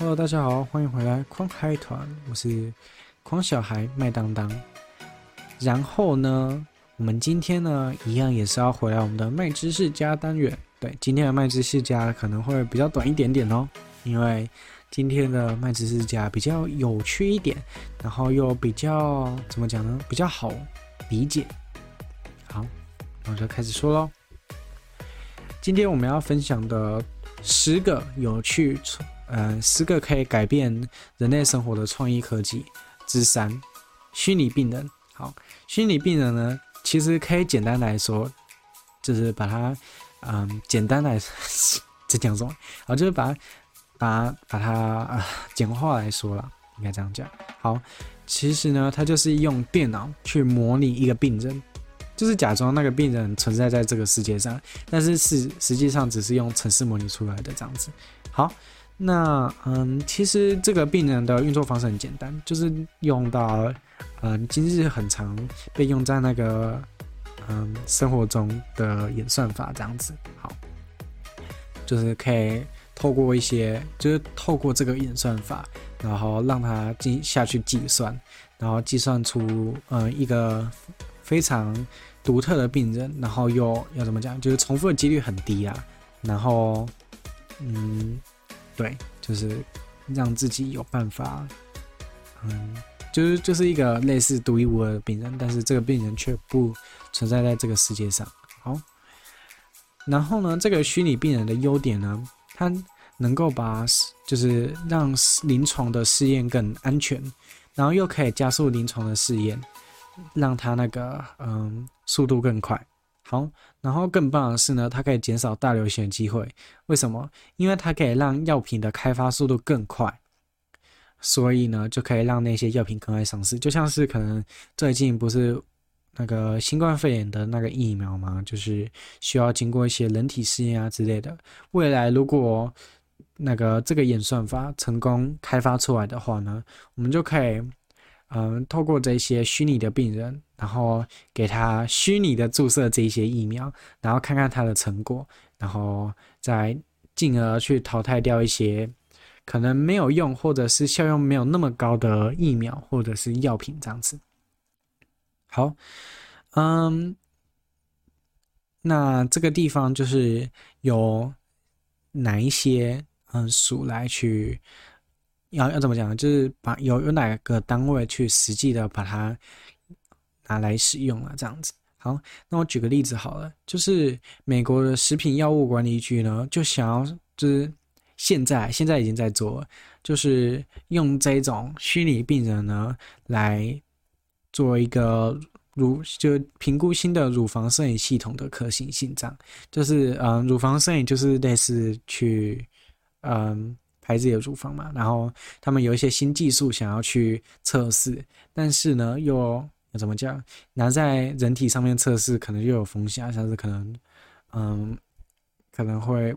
Hello，大家好，欢迎回来狂嗨团，我是狂小孩麦当当。然后呢，我们今天呢，一样也是要回来我们的麦知识家单元。对，今天的麦知识家可能会比较短一点点哦，因为今天的麦知识家比较有趣一点，然后又比较怎么讲呢？比较好理解。好，那我就开始说喽。今天我们要分享的十个有趣。呃，十个可以改变人类生活的创意科技之三，虚拟病人。好，虚拟病人呢，其实可以简单来说，就是把它，嗯，简单来 这讲什么？好，就是把把把它啊简化来说了，应该这样讲。好，其实呢，它就是用电脑去模拟一个病人，就是假装那个病人存在在这个世界上，但是是实际上只是用程式模拟出来的这样子。好。那嗯，其实这个病人的运作方式很简单，就是用到嗯，今日很常被用在那个嗯生活中的演算法这样子。好，就是可以透过一些，就是透过这个演算法，然后让它进下去计算，然后计算出嗯一个非常独特的病人，然后又要怎么讲，就是重复的几率很低啊，然后嗯。对，就是让自己有办法，嗯，就是就是一个类似独一无二的病人，但是这个病人却不存在在这个世界上。好，然后呢，这个虚拟病人的优点呢，它能够把就是让临床的试验更安全，然后又可以加速临床的试验，让它那个嗯速度更快。好，然后更棒的是呢，它可以减少大流行的机会。为什么？因为它可以让药品的开发速度更快，所以呢，就可以让那些药品更快上市。就像是可能最近不是那个新冠肺炎的那个疫苗吗？就是需要经过一些人体试验啊之类的。未来如果那个这个演算法成功开发出来的话呢，我们就可以。嗯，透过这些虚拟的病人，然后给他虚拟的注射这些疫苗，然后看看他的成果，然后再进而去淘汰掉一些可能没有用或者是效用没有那么高的疫苗或者是药品这样子。好，嗯，那这个地方就是有哪一些嗯鼠来去。要要怎么讲呢？就是把有有哪个单位去实际的把它拿来使用了，这样子。好，那我举个例子好了，就是美国的食品药物管理局呢，就想要就是现在现在已经在做，就是用这种虚拟病人呢来做一个乳就评估新的乳房摄影系统的可行性，这样就是嗯，乳房摄影就是类似去嗯。孩子有乳房嘛，然后他们有一些新技术想要去测试，但是呢，又怎么讲？拿在人体上面测试，可能又有风险啊，像是可能，嗯，可能会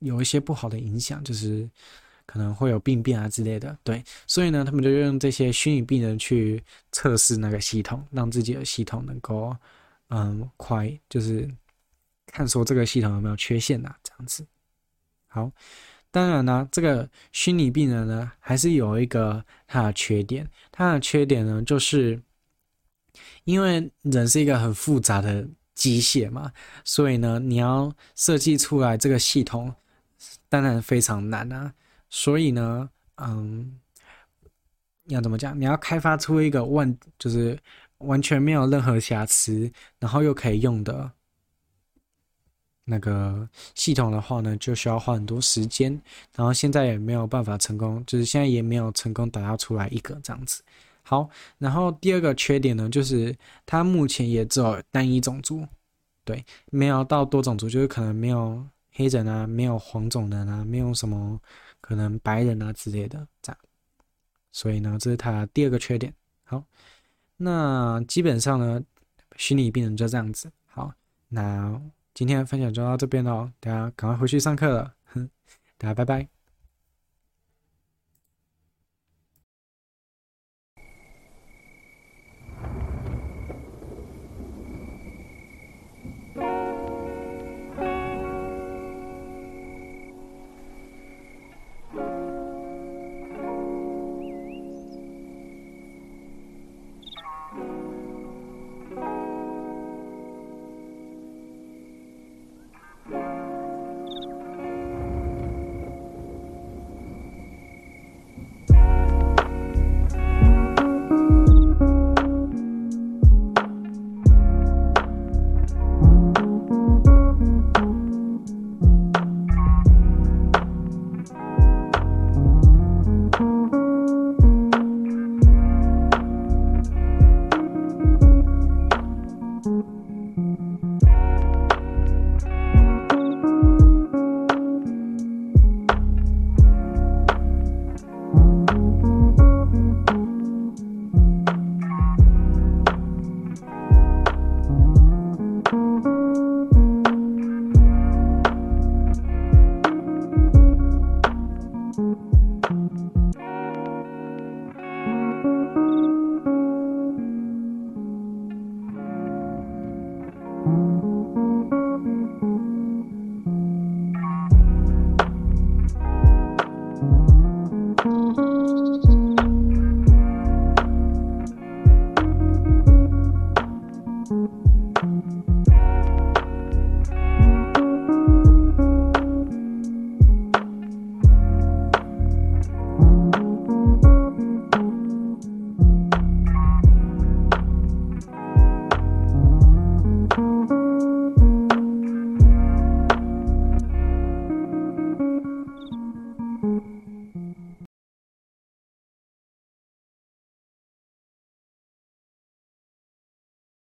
有一些不好的影响，就是可能会有病变啊之类的。对，所以呢，他们就用这些虚拟病人去测试那个系统，让自己的系统能够，嗯，快，就是看说这个系统有没有缺陷啊，这样子。好。当然呢，这个虚拟病人呢，还是有一个它的缺点。它的缺点呢，就是因为人是一个很复杂的机械嘛，所以呢，你要设计出来这个系统，当然非常难啊。所以呢，嗯，要怎么讲？你要开发出一个万，就是完全没有任何瑕疵，然后又可以用的。那个系统的话呢，就需要花很多时间，然后现在也没有办法成功，就是现在也没有成功打造出来一个这样子。好，然后第二个缺点呢，就是它目前也只有单一种族，对，没有到多种族，就是可能没有黑人啊，没有黄种人啊，没有什么可能白人啊之类的这样。所以呢，这是它第二个缺点。好，那基本上呢，虚拟病人就这样子。好，那。今天分享就到这边了，大家赶快回去上课了，哼，大家拜拜。